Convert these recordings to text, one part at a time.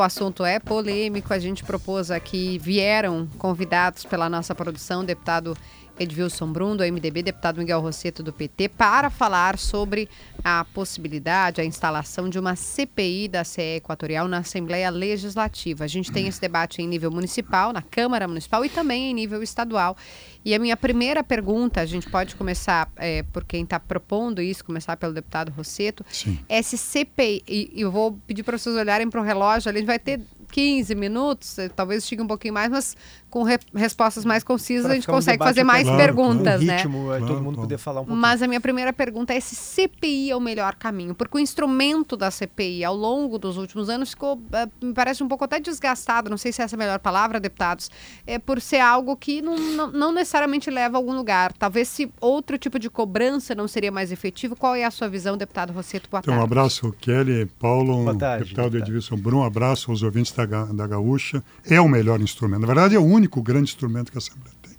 O assunto é polêmico. A gente propôs aqui, vieram convidados pela nossa produção, deputado Edvilson Brum, do MDB, deputado Miguel Rosseto, do PT, para falar sobre a possibilidade, a instalação de uma CPI da CE Equatorial na Assembleia Legislativa. A gente tem esse debate em nível municipal, na Câmara Municipal e também em nível estadual. E a minha primeira pergunta, a gente pode começar é, por quem está propondo isso, começar pelo deputado Rosseto. Sim. Esse CPI, e eu vou pedir para vocês olharem para o relógio, ali a gente vai ter 15 minutos, eh, talvez chegue um pouquinho mais, mas com re respostas mais concisas pra a gente consegue um fazer mais claro, perguntas, né? ritmo, né? todo mundo poder falar um pouquinho. Mas a minha primeira pergunta é se CPI é o melhor caminho, porque o instrumento da CPI ao longo dos últimos anos ficou, eh, me parece um pouco até desgastado, não sei se essa é a melhor palavra, deputados, é por ser algo que não, não, não necessariamente leva a algum lugar. Talvez se outro tipo de cobrança não seria mais efetivo, qual é a sua visão, deputado Rosseto? Boa então, tarde. um abraço, Kelly, Paulo, Boa tarde, deputado Edilson Brum, um abraço aos ouvintes da, da Gaúcha. É o melhor instrumento. Na verdade, é o único grande instrumento que a Assembleia tem.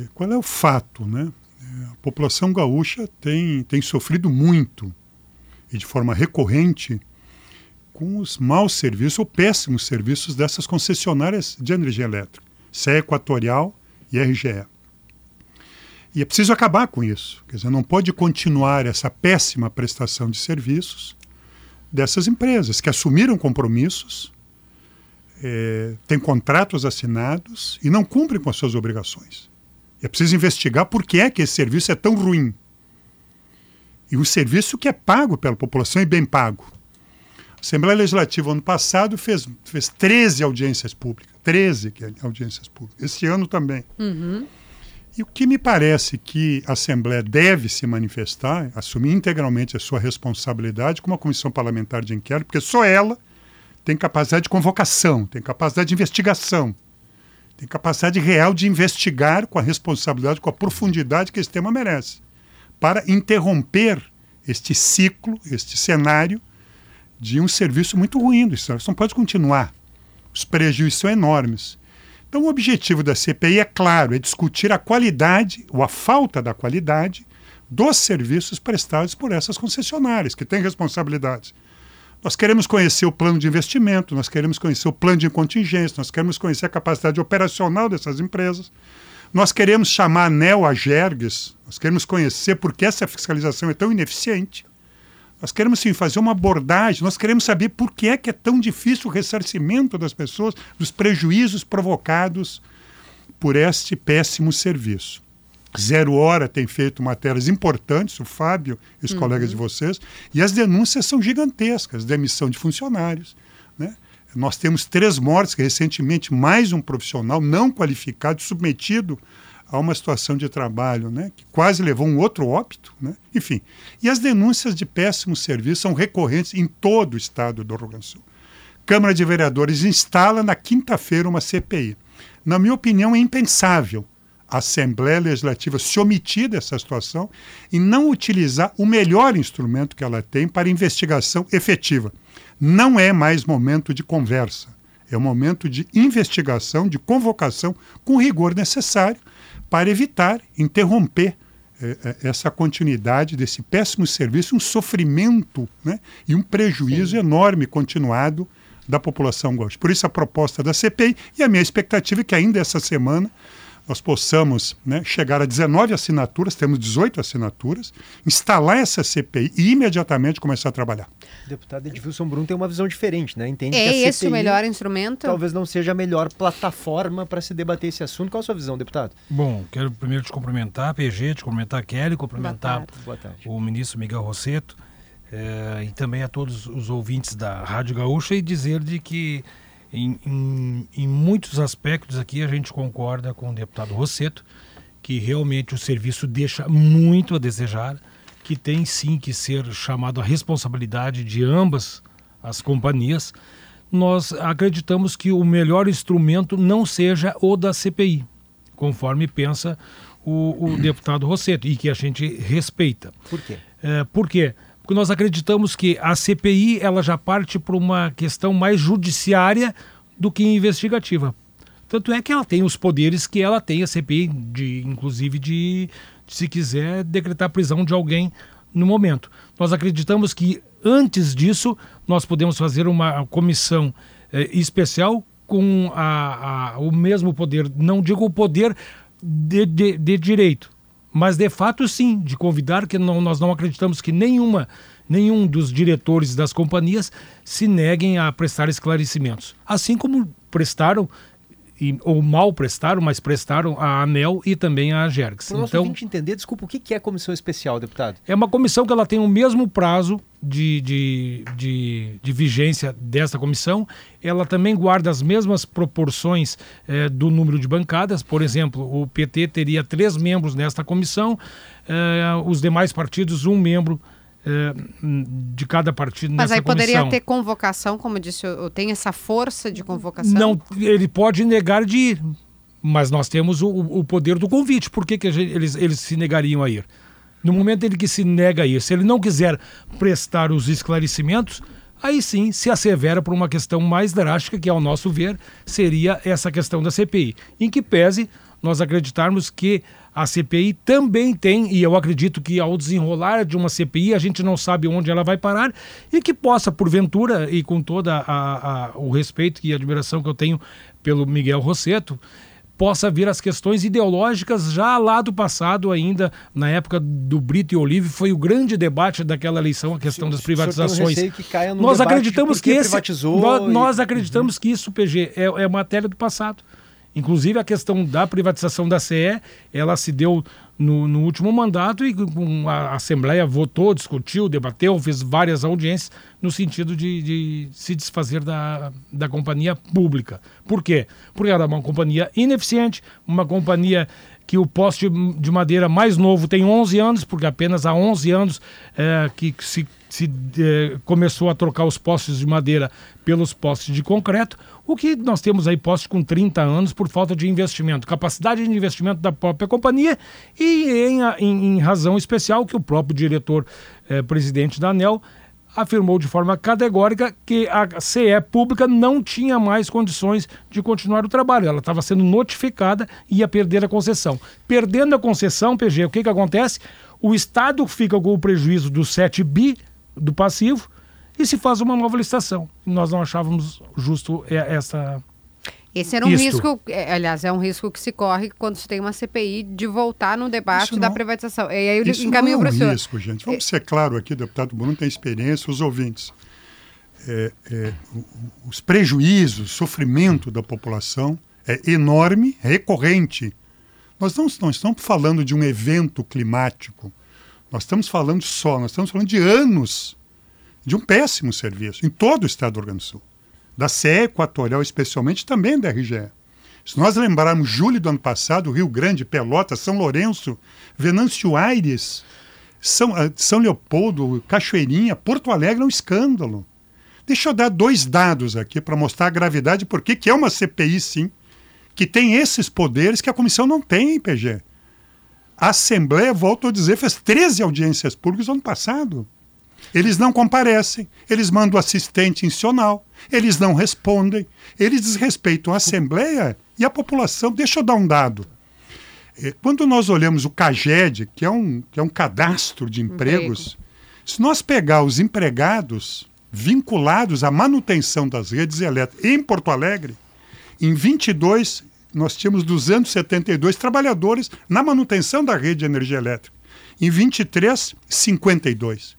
E qual é o fato? Né? É, a população gaúcha tem, tem sofrido muito e de forma recorrente com os maus serviços ou péssimos serviços dessas concessionárias de energia elétrica, CE Equatorial e RGE. E é preciso acabar com isso. Quer dizer, não pode continuar essa péssima prestação de serviços dessas empresas que assumiram compromissos, é, têm contratos assinados e não cumprem com as suas obrigações. E é preciso investigar por que é que esse serviço é tão ruim. E um serviço que é pago pela população e bem pago. A Assembleia Legislativa, ano passado, fez, fez 13 audiências públicas. 13 audiências públicas. Esse ano também. Uhum. E o que me parece que a Assembleia deve se manifestar, assumir integralmente a sua responsabilidade como uma comissão parlamentar de inquérito, porque só ela tem capacidade de convocação, tem capacidade de investigação, tem capacidade real de investigar com a responsabilidade, com a profundidade que esse tema merece, para interromper este ciclo, este cenário de um serviço muito ruim. Isso não pode continuar. Os prejuízos são enormes. Então, o objetivo da CPI é claro, é discutir a qualidade ou a falta da qualidade dos serviços prestados por essas concessionárias, que têm responsabilidades. Nós queremos conhecer o plano de investimento, nós queremos conhecer o plano de contingência, nós queremos conhecer a capacidade operacional dessas empresas. Nós queremos chamar ANEL a Gerges, nós queremos conhecer por que essa fiscalização é tão ineficiente. Nós queremos sim fazer uma abordagem, nós queremos saber por que é que é tão difícil o ressarcimento das pessoas dos prejuízos provocados por este péssimo serviço. Zero Hora tem feito matérias importantes, o Fábio e os uhum. colegas de vocês, e as denúncias são gigantescas, demissão de funcionários. Né? Nós temos três mortes, recentemente mais um profissional não qualificado, submetido a uma situação de trabalho né, que quase levou um outro óbito. Né? Enfim, e as denúncias de péssimos serviços são recorrentes em todo o estado do Rio Grande do Sul. Câmara de Vereadores instala na quinta-feira uma CPI. Na minha opinião, é impensável a Assembleia Legislativa se omitir dessa situação e não utilizar o melhor instrumento que ela tem para investigação efetiva. Não é mais momento de conversa, é um momento de investigação, de convocação com o rigor necessário para evitar, interromper eh, eh, essa continuidade desse péssimo serviço, um sofrimento né, e um prejuízo Sim. enorme continuado da população gaúcha. Por isso a proposta da CPI e a minha expectativa é que ainda essa semana nós possamos né, chegar a 19 assinaturas, temos 18 assinaturas, instalar essa CPI e imediatamente começar a trabalhar. O deputado Edilson Brum tem uma visão diferente, né? Entende é que a CPI esse o melhor instrumento? Talvez não seja a melhor plataforma para se debater esse assunto. Qual a sua visão, deputado? Bom, quero primeiro te cumprimentar, PG, te cumprimentar a Kelly, cumprimentar. Boa tarde. o ministro Miguel Rosseto é, e também a todos os ouvintes da Rádio Gaúcha e dizer de que em, em, em, muitos aspectos aqui a gente concorda com o deputado Rosseto, que realmente o serviço deixa muito a desejar, que tem sim que ser chamado a responsabilidade de ambas as companhias. Nós acreditamos que o melhor instrumento não seja o da CPI, conforme pensa o, o deputado Rosseto, e que a gente respeita. Por quê? É, por quê? Porque nós acreditamos que a CPI ela já parte para uma questão mais judiciária do que investigativa. Tanto é que ela tem os poderes que ela tem, a CPI, de, inclusive de, se quiser, decretar prisão de alguém no momento. Nós acreditamos que Antes disso, nós podemos fazer uma comissão eh, especial com a, a, o mesmo poder, não digo o poder de, de, de, direito, mas de fato sim, de convidar, que não, nós não acreditamos que nenhuma, nenhum dos diretores das companhias se neguem a prestar esclarecimentos. Assim como prestaram e, ou mal prestaram, mas prestaram a ANEL e também a Jergs. Para o nosso então, entender, desculpa, o que é comissão especial, deputado? É uma comissão que ela tem o mesmo prazo de, de, de, de vigência desta comissão. Ela também guarda as mesmas proporções eh, do número de bancadas. Por exemplo, o PT teria três membros nesta comissão, eh, os demais partidos um membro de cada partido Mas aí comissão. poderia ter convocação, como disse, eu tenho essa força de convocação? Não, ele pode negar de ir, mas nós temos o, o poder do convite. Por que, que gente, eles, eles se negariam a ir? No momento em que se nega a ir, se ele não quiser prestar os esclarecimentos, aí sim se assevera por uma questão mais drástica, que ao nosso ver seria essa questão da CPI, em que pese nós acreditarmos que a CPI também tem, e eu acredito que ao desenrolar de uma CPI, a gente não sabe onde ela vai parar, e que possa, porventura, e com todo o respeito e admiração que eu tenho pelo Miguel Rosseto, possa vir as questões ideológicas já lá do passado ainda, na época do Brito e Olive, foi o grande debate daquela eleição, a questão das privatizações. nós acreditamos que esse, nós, nós, acreditamos uhum. que isso, PG, é, é matéria do passado. Inclusive a questão da privatização da CE, ela se deu no, no último mandato e a Assembleia votou, discutiu, debateu, fez várias audiências no sentido de, de se desfazer da, da companhia pública. Por quê? Porque era uma companhia ineficiente, uma companhia que o poste de madeira mais novo tem 11 anos, porque apenas há 11 anos é, que se, se é, começou a trocar os postes de madeira pelos postes de concreto. O que nós temos aí postos com 30 anos por falta de investimento, capacidade de investimento da própria companhia e em, em, em razão especial que o próprio diretor eh, da ANEL afirmou de forma categórica que a CE pública não tinha mais condições de continuar o trabalho. Ela estava sendo notificada e ia perder a concessão. Perdendo a concessão, PG, o que, que acontece? O Estado fica com o prejuízo dos 7 bi do passivo e se faz uma nova licitação. Nós não achávamos justo é, essa. Esse era um Isto. risco, é, aliás, é um risco que se corre quando se tem uma CPI de voltar no debate da privatização. E aí eu isso encaminho para o risco, gente. Vamos é... ser claro aqui, o deputado Bruno tem experiência, os ouvintes. É, é, os prejuízos, o sofrimento da população é enorme, recorrente. Nós não, não estamos falando de um evento climático. Nós estamos falando só, nós estamos falando de anos de um péssimo serviço em todo o estado do Rio Grande do Sul. Da CE Equatorial, especialmente, também da RGE. Se nós lembrarmos julho do ano passado, Rio Grande, Pelotas, São Lourenço, Venâncio Aires, São, ah, São Leopoldo, Cachoeirinha, Porto Alegre é um escândalo. Deixa eu dar dois dados aqui para mostrar a gravidade, porque que é uma CPI, sim, que tem esses poderes que a comissão não tem, PG. A Assembleia, volto a dizer, fez 13 audiências públicas no ano passado. Eles não comparecem, eles mandam assistente institucional, eles não respondem, eles desrespeitam a Assembleia e a população. Deixa eu dar um dado. É, quando nós olhamos o CAGED, que é um, que é um cadastro de empregos, Emprego. se nós pegar os empregados vinculados à manutenção das redes elétricas em Porto Alegre, em 22 nós tínhamos 272 trabalhadores na manutenção da rede de energia elétrica. Em 23, 52.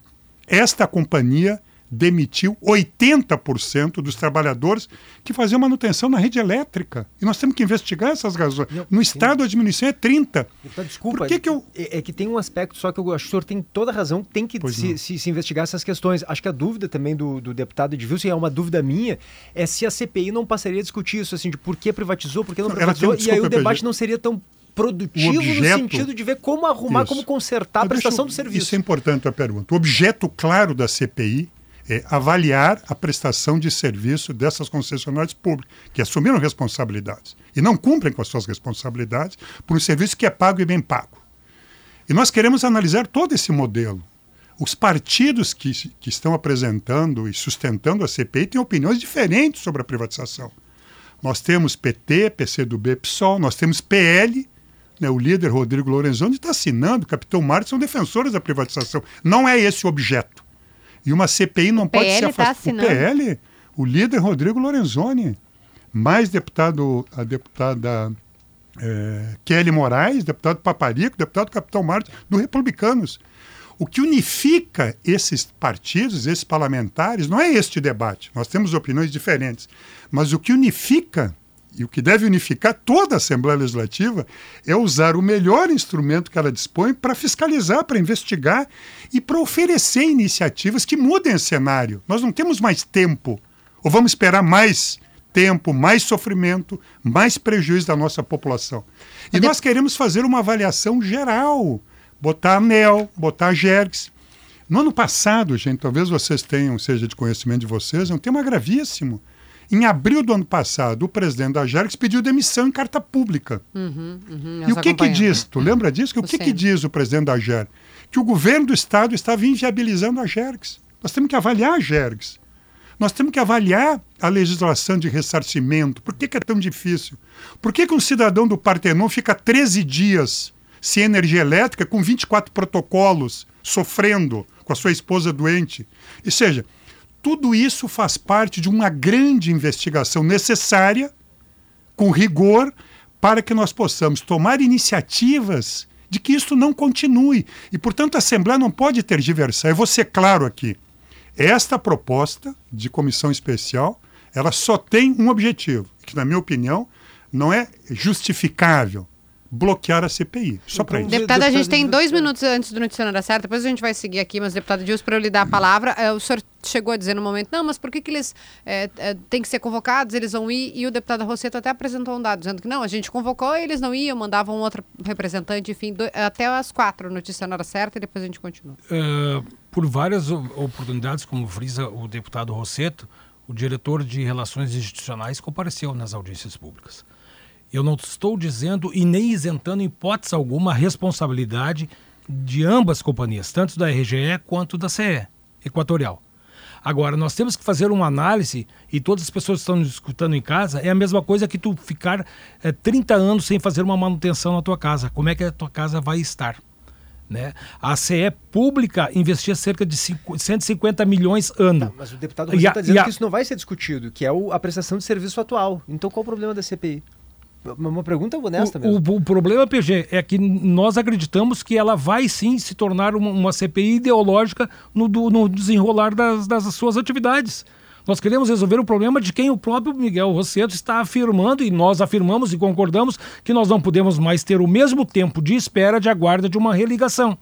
Esta companhia demitiu 80% dos trabalhadores que faziam manutenção na rede elétrica. E nós temos que investigar essas razões. Não, no Estado, a diminuição é 30%. Então, desculpa, Por que que eu... é, é, que tem um aspecto só que eu acho que o senhor tem toda a razão, tem que se, se, se, investigar essas questões. Acho que a dúvida também do, do deputado Edvilson, é uma dúvida minha, é se a CPI não passaria a discutir isso, assim, de por que privatizou, por que não privatizou, e aí o debate não seria tão produtivo objeto, no sentido de ver como arrumar, isso. como consertar a prestação eu, do serviço. Isso é importante a pergunta. O objeto claro da CPI é avaliar a prestação de serviço dessas concessionárias públicas, que assumiram responsabilidades e não cumprem com as suas responsabilidades por um serviço que é pago e bem pago. E nós queremos analisar todo esse modelo. Os partidos que, que estão apresentando e sustentando a CPI têm opiniões diferentes sobre a privatização. Nós temos PT, PCdoB, PSOL, nós temos PL, né, o líder Rodrigo Lorenzoni está assinando, o capitão Marques são defensores da privatização. Não é esse o objeto. E uma CPI não pode ser afastada. Tá o PL, o líder Rodrigo Lorenzoni, mais deputado, a deputada é, Kelly Moraes, deputado Paparico, deputado Capitão Marte, do Republicanos. O que unifica esses partidos, esses parlamentares, não é este debate. Nós temos opiniões diferentes. Mas o que unifica e o que deve unificar toda a Assembleia Legislativa é usar o melhor instrumento que ela dispõe para fiscalizar, para investigar e para oferecer iniciativas que mudem o cenário. Nós não temos mais tempo. Ou vamos esperar mais tempo, mais sofrimento, mais prejuízo da nossa população. E nós queremos fazer uma avaliação geral, botar ANEL, botar GERGS. No ano passado, gente, talvez vocês tenham, seja de conhecimento de vocês, é um tema gravíssimo em abril do ano passado, o presidente da Jerx pediu demissão em carta pública. Uhum, uhum, e o que que diz? Tu lembra disso? O que, que diz o presidente da Jerx? Que o governo do estado estava inviabilizando a Jerx. Nós temos que avaliar a Jerx. Nós temos que avaliar a legislação de ressarcimento. Por que, que é tão difícil? Por que, que um cidadão do Partenon fica 13 dias sem energia elétrica, com 24 protocolos, sofrendo com a sua esposa doente? E seja, tudo isso faz parte de uma grande investigação necessária, com rigor, para que nós possamos tomar iniciativas de que isso não continue. E, portanto, a Assembleia não pode ter diversão. Eu vou ser claro aqui. Esta proposta de comissão especial, ela só tem um objetivo, que, na minha opinião, não é justificável bloquear a CPI. Só então, para isso. Deputado, a gente tem dois minutos antes do noticiário da certa, depois a gente vai seguir aqui, mas deputado Dilson, para eu lhe dar a palavra, é, o senhor chegou a dizer no momento, não, mas por que, que eles é, é, têm que ser convocados, eles vão ir, e o deputado Rosseto até apresentou um dado, dizendo que não, a gente convocou, eles não iam, mandavam outro representante, enfim, do, até as quatro, notícia na hora certa, e depois a gente continua. Uh, por várias oportunidades, como frisa o deputado Rosseto, o diretor de Relações Institucionais compareceu nas audiências públicas. Eu não estou dizendo e nem isentando em hipótese alguma a responsabilidade de ambas companhias, tanto da RGE quanto da CE Equatorial. Agora, nós temos que fazer uma análise, e todas as pessoas que estão nos escutando em casa, é a mesma coisa que tu ficar é, 30 anos sem fazer uma manutenção na tua casa. Como é que a tua casa vai estar? Né? A CE pública investia cerca de 150 milhões ano. Tá, mas o deputado está dizendo a... que isso não vai ser discutido, que é a prestação de serviço atual. Então qual o problema da CPI? Uma pergunta honesta mesmo. O, o, problema, PG, é que nós acreditamos que ela vai sim se tornar uma, uma CPI ideológica no, do, no desenrolar das, das, suas atividades. Nós queremos resolver o problema de quem o próprio Miguel Rosseto está afirmando, e nós afirmamos e concordamos que nós não podemos mais ter o mesmo tempo de espera de aguarda de uma religação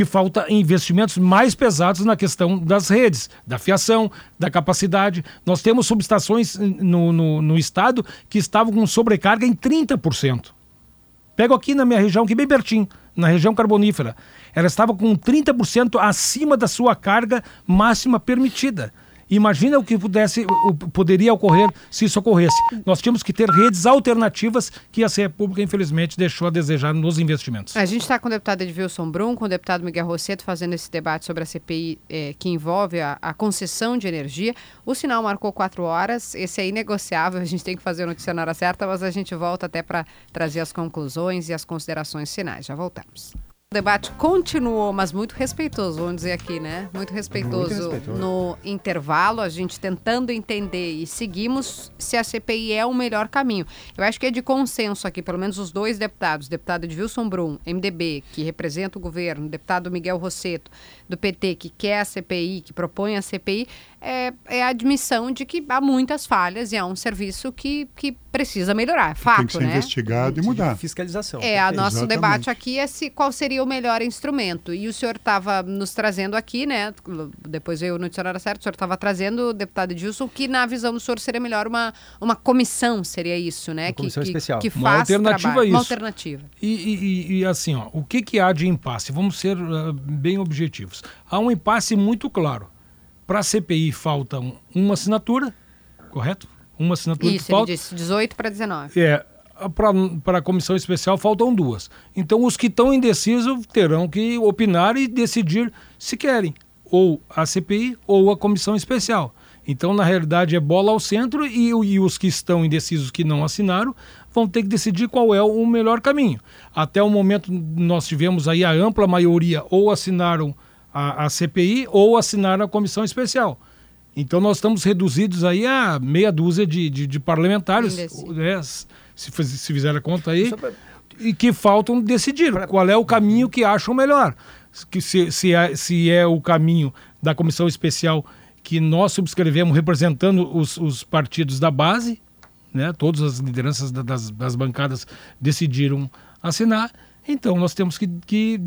que falta investimentos mais pesados na questão das redes, da fiação, da capacidade. Nós temos subestações no, no, no estado que estavam com sobrecarga em 30%. Pego aqui na minha região, que bem pertinho, na região carbonífera. Ela estava com 30% acima da sua carga máxima permitida. Imagina o que pudesse, o, poderia ocorrer se isso ocorresse. Nós tínhamos que ter redes alternativas que a CE Pública, infelizmente, deixou a desejar nos investimentos. A gente está com o deputado Edvilson Brum, com o deputado Miguel Rosseto, fazendo esse debate sobre a CPI eh, que envolve a, a, concessão de energia. O sinal marcou quatro horas, esse é inegociável, a gente tem que fazer o noticiário na hora certa, mas a gente volta até para trazer as conclusões e as considerações finais. Já voltamos. O debate continuou, mas muito respeitoso, vamos dizer aqui, né? Muito respeitoso, muito respeitoso, no intervalo, a gente tentando entender e seguimos se a CPI é o melhor caminho. Eu acho que é de consenso aqui, pelo menos os dois deputados, deputado Edilson Brum, MDB, que representa o governo, deputado Miguel Rosseto, do PT, que quer a CPI, que propõe a CPI, é, é, a admissão de que há muitas falhas e há um serviço que, que precisa melhorar. É fato, Tem que ser né? investigado e mudar. Fiscalização. É, o nosso Exatamente. debate aqui é se, qual seria o melhor instrumento. E o senhor estava nos trazendo aqui, né? Depois veio o noticiário certo, o senhor estava trazendo, deputado Edilson, que na visão do senhor seria melhor uma, uma comissão, seria isso, né? Uma comissão que, especial. Que, que uma alternativa trabalho, isso. Uma alternativa. E, e, e, assim, ó, o que, que há de impasse? Vamos ser uh, bem objetivos. Há um impasse muito claro para a CPI falta uma assinatura, correto? Uma assinatura Isso, que falta. ele disse 18 para 19. É, para a comissão especial faltam duas. Então, os que estão indecisos terão que opinar e decidir se querem ou a CPI ou a comissão especial. Então, na realidade, é bola ao centro e, e, os que estão indecisos que não assinaram vão ter que decidir qual é o melhor caminho. Até o momento, nós tivemos aí a ampla maioria ou assinaram a, a CPI ou assinaram a comissão especial. Então nós estamos reduzidos aí a meia dúzia de, de, de parlamentares, né, se, se fizer a conta aí, e que faltam decidir qual é o caminho que acham melhor. Que se, se, é, se é o caminho da comissão especial que nós subscrevemos representando os, os partidos da base, né, todas as lideranças das, das bancadas decidiram assinar, então nós temos que, que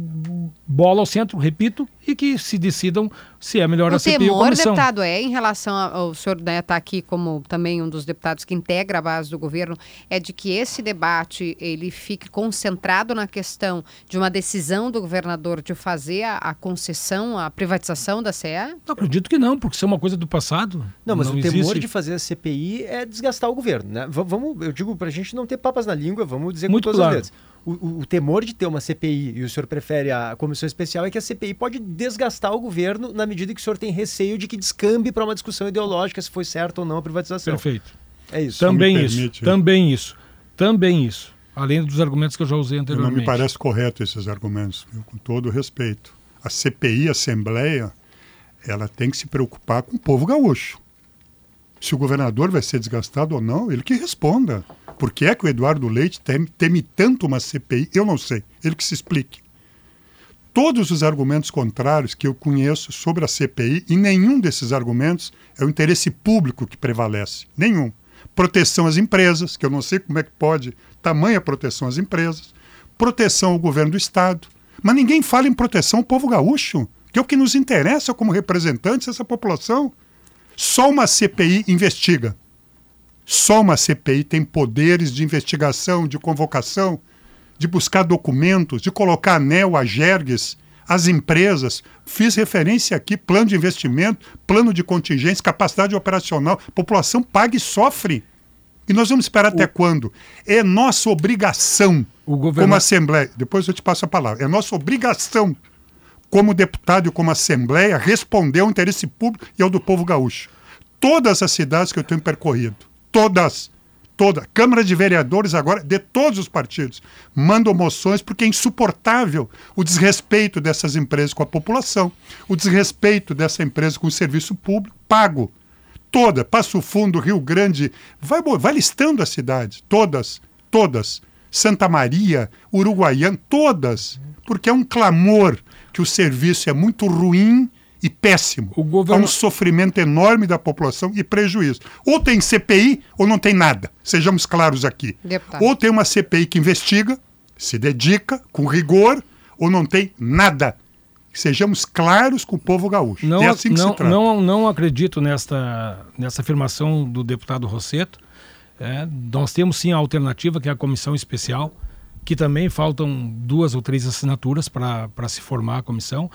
bola ao centro, repito, e que se decidam se é melhor o a CPI ou a comissão. O deputado, é em relação ao senhor está né, aqui como também um dos deputados que integra a base do governo, é de que esse debate ele fique concentrado na questão de uma decisão do governador de fazer a, a concessão, a privatização da CE? Não acredito que não, porque isso é uma coisa do passado. Não, mas não o existe... temor de fazer a CPI é desgastar o governo, né? V vamos, eu digo para a gente não ter papas na língua, vamos dizer Muito com todas claro. as letras o, o, temor de ter uma CPI e o senhor prefere a comissão especial é que a CPI pode desgastar o governo na medida que o senhor tem receio de que descambe para uma discussão ideológica se foi certo ou não a privatização. Perfeito. É isso. Também isso. Permite. Também isso. Também isso. Além dos argumentos que eu já usei anteriormente. Não me parece correto esses argumentos, viu? com todo respeito. A CPI, a Assembleia, ela tem que se preocupar com o povo gaúcho. Se o governador vai ser desgastado ou não, ele que responda. Por que é que o Eduardo Leite teme, teme tanto uma CPI? Eu não sei. Ele que se explique. Todos os argumentos contrários que eu conheço sobre a CPI, e nenhum desses argumentos é o interesse público que prevalece. Nenhum. Proteção às empresas, que eu não sei como é que pode tamanha proteção às empresas. Proteção ao governo do Estado. Mas ninguém fala em proteção ao povo gaúcho, que é o que nos interessa como representantes dessa população. Só uma CPI investiga. Só uma CPI tem poderes de investigação, de convocação, de buscar documentos, de colocar anel a jergues, as empresas. Fiz referência aqui, plano de investimento, plano de contingência, capacidade operacional. População paga e sofre. E nós vamos esperar o... até quando? É nossa obrigação, governo... como Assembleia, depois eu te passo a palavra, é nossa obrigação, como deputado e como Assembleia, responder ao interesse público e ao do povo gaúcho. Todas as cidades que eu tenho percorrido, todas, toda, Câmara de Vereadores agora, de todos os partidos, mandam moções porque é insuportável o desrespeito dessas empresas com a população, o desrespeito dessa empresa com o serviço público pago. Toda, Passo Fundo, Rio Grande, vai, vai listando as cidades, todas, todas. Santa Maria, Uruguaiana, todas. Porque é um clamor que o serviço é muito ruim e péssimo. O governo... Há um sofrimento enorme da população e prejuízo. Ou tem CPI ou não tem nada. Sejamos claros aqui. Deputado. Ou tem uma CPI que investiga, se dedica com rigor, ou não tem nada. Sejamos claros com o povo gaúcho. Não, é assim que não, se trata. Não, não acredito nesta, nessa afirmação do deputado Rosseto. É, nós temos sim a alternativa, que é a comissão especial, que também faltam duas ou três assinaturas para se formar a comissão.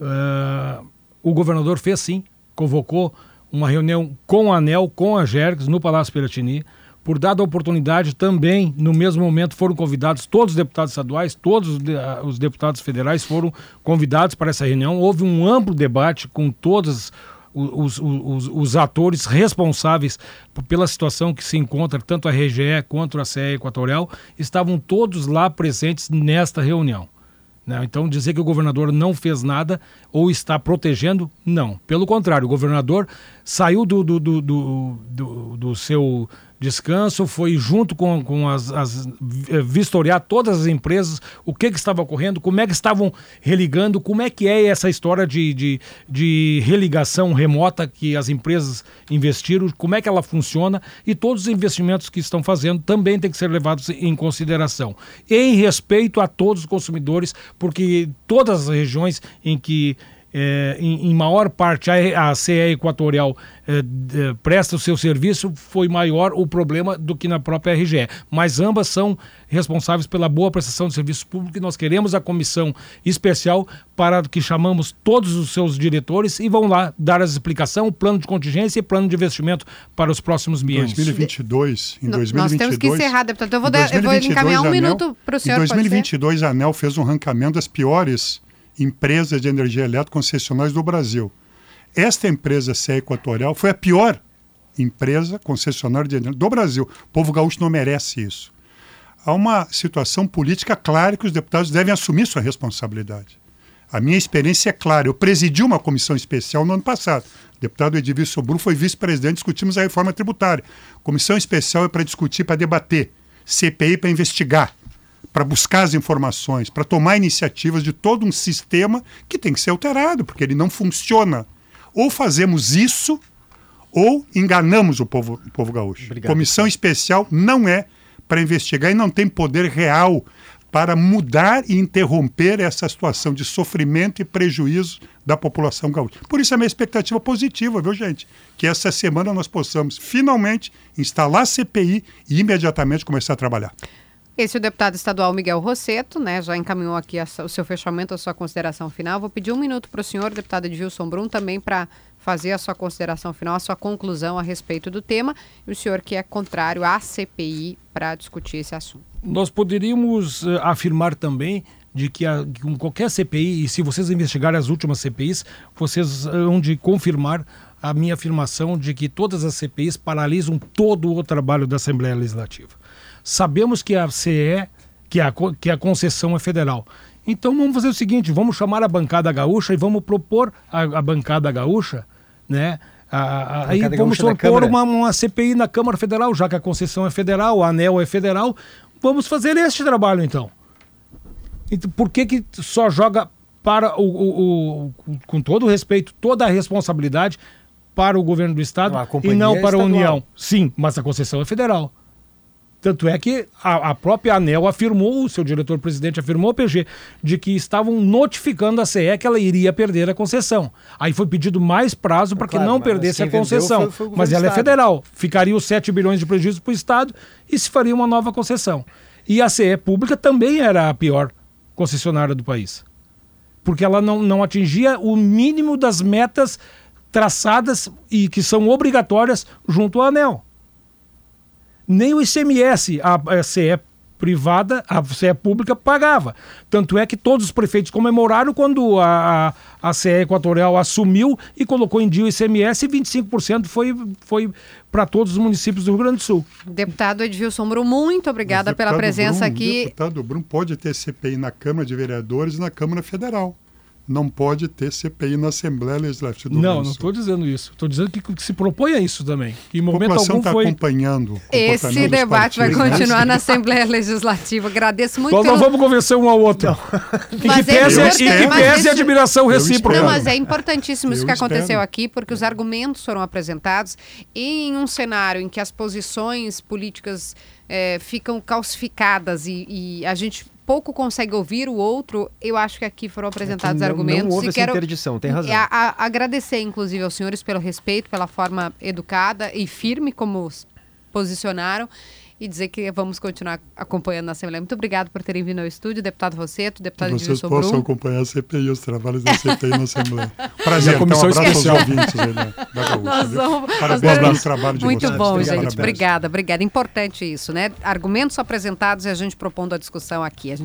Uh, o governador fez sim, convocou uma reunião com a ANEL, com a Jergs, no Palácio Piratini. Por dada a oportunidade, também, no mesmo momento, foram convidados todos os deputados estaduais, todos os deputados federais foram convidados para essa reunião. Houve um amplo debate com todos os, os, os, atores responsáveis pela situação que se encontra, tanto a RGE quanto a CE Equatorial, estavam todos lá presentes nesta reunião. Né? Então, dizer que o governador não fez nada ou está protegendo, não. Pelo contrário, o governador saiu do, do, do, do, do, do seu descanso, foi junto com, com as, as, eh, vistoriar todas as empresas, o que, que estava ocorrendo, como é que estavam religando, como é que é essa história de, de, de religação remota que as empresas investiram, como é que ela funciona e todos os investimentos que estão fazendo também têm que ser levados em consideração. Em respeito a todos os consumidores, porque todas as regiões em que é, em, em, maior parte a, a CE Equatorial é, de, presta o seu serviço, foi maior o problema do que na própria RGE. Mas ambas são responsáveis pela boa prestação de serviço público e nós queremos a comissão especial para que chamamos todos os seus diretores e vão lá dar as explicações, o plano de contingência e plano de investimento para os próximos biênios. 2022, em 2022... Nós temos que encerrar, deputado. Eu vou, dar, eu vou encaminhar um ANEL, minuto para o senhor, Em 2022, a ANEL fez um ranqueamento das piores empresas de energia elétrica concessionárias do Brasil. Esta empresa CE Equatorial foi a pior empresa concessionária de energia do Brasil. O povo gaúcho não merece isso. Há uma situação política clara que os deputados devem assumir sua responsabilidade. A minha experiência é clara. Eu presidi uma comissão especial no ano passado. O deputado Edilson Sobru foi vice-presidente, discutimos a reforma tributária. Comissão especial é para discutir, para debater. CPI para investigar, para buscar as informações, para tomar iniciativas de todo um sistema que tem que ser alterado, porque ele não funciona. Ou fazemos isso, ou enganamos o povo, o povo gaúcho. Obrigado. Comissão especial não é para investigar e não tem poder real para mudar e interromper essa situação de sofrimento e prejuízo da população gaúcha. Por isso a minha expectativa positiva, viu, gente? Que essa semana nós possamos finalmente instalar a CPI e imediatamente começar a trabalhar. Esse é o deputado estadual Miguel Rosseto, né? Já encaminhou aqui a, o seu fechamento, a sua consideração final. Vou pedir um minuto para o senhor, deputado Edilson Brum, também para fazer a sua consideração final, a sua conclusão a respeito do tema. E o senhor que é contrário à CPI para discutir esse assunto. Nós poderíamos uh, afirmar também de que, a, com qualquer CPI, e se vocês investigarem as últimas CPIs, vocês hão de confirmar a minha afirmação de que todas as CPIs paralisam todo o trabalho da Assembleia Legislativa. Sabemos que a CE, que a, que a concessão é federal. Então vamos fazer o seguinte: vamos chamar a bancada gaúcha e vamos propor a, a bancada gaúcha, né? A, aí vamos propor uma, uma CPI na Câmara Federal, já que a concessão é federal, a ANEL é federal. Vamos fazer este trabalho então. então por que, que só joga para o, o, o, com todo o respeito, toda a responsabilidade para o governo do estado não, e não para estadual. a União? Sim, mas a concessão é federal. Tanto é que a, a própria ANEL afirmou, o seu diretor-presidente afirmou PG, de que estavam notificando a CE que ela iria perder a concessão. Aí foi pedido mais prazo para claro, que não perdesse a concessão. Foi, foi mas ela é federal. Ficaria os 7 bilhões de prejuízo para o Estado e se faria uma nova concessão. E a CE pública também era a pior concessionária do país. Porque ela não, não atingia o mínimo das metas traçadas e que são obrigatórias junto à ANEL nem o ICMS a CE privada, a CE pública pagava. Tanto é que todos os prefeitos comemoraram quando a, a, a CE Equatorial assumiu e colocou em dia o ICMS e 25% foi, foi para todos os municípios do Rio Grande do Sul. Deputado Edilson Brum, muito obrigada pela presença Brum, aqui. O deputado Brum pode ter CPI na Câmara de Vereadores e na Câmara Federal não pode ter CPI na Assembleia Legislativa do Não, não estou dizendo isso. Estou dizendo que, que, se propõe a isso também. Que em momento a população está foi... acompanhando. Esse debate vai continuar na Assembleia Legislativa. Agradeço muito. Nós pelo... não vamos convencer um ao outro. Em que pese, é que pese admiração recíproca. Não, mas é importantíssimo isso que espero. aconteceu aqui, porque os argumentos foram apresentados em um cenário em que as posições políticas é, ficam calcificadas e, e a gente pouco consegue ouvir o outro, eu acho que aqui foram apresentados é não, argumentos. Não houve e quero interdição, tem razão. A, a, agradecer, inclusive, aos senhores pelo respeito, pela forma educada e firme como posicionaram e dizer que vamos continuar acompanhando na Assembleia. Muito obrigado por terem vindo ao estúdio, deputado Rosseto, deputado Vocês Edilson possam Brum. acompanhar a CPI, os trabalhos da CPI na Assembleia. Prazer, então, um abraço especial. aos ouvintes aí, né, da Gaúcha. Nós vamos, Parabéns pelo trabalho de Muito vocês. bom, Obrigado. gente. Parabéns. Obrigada, obrigada. Importante isso, né? Argumentos apresentados e a gente propondo a discussão aqui. A gente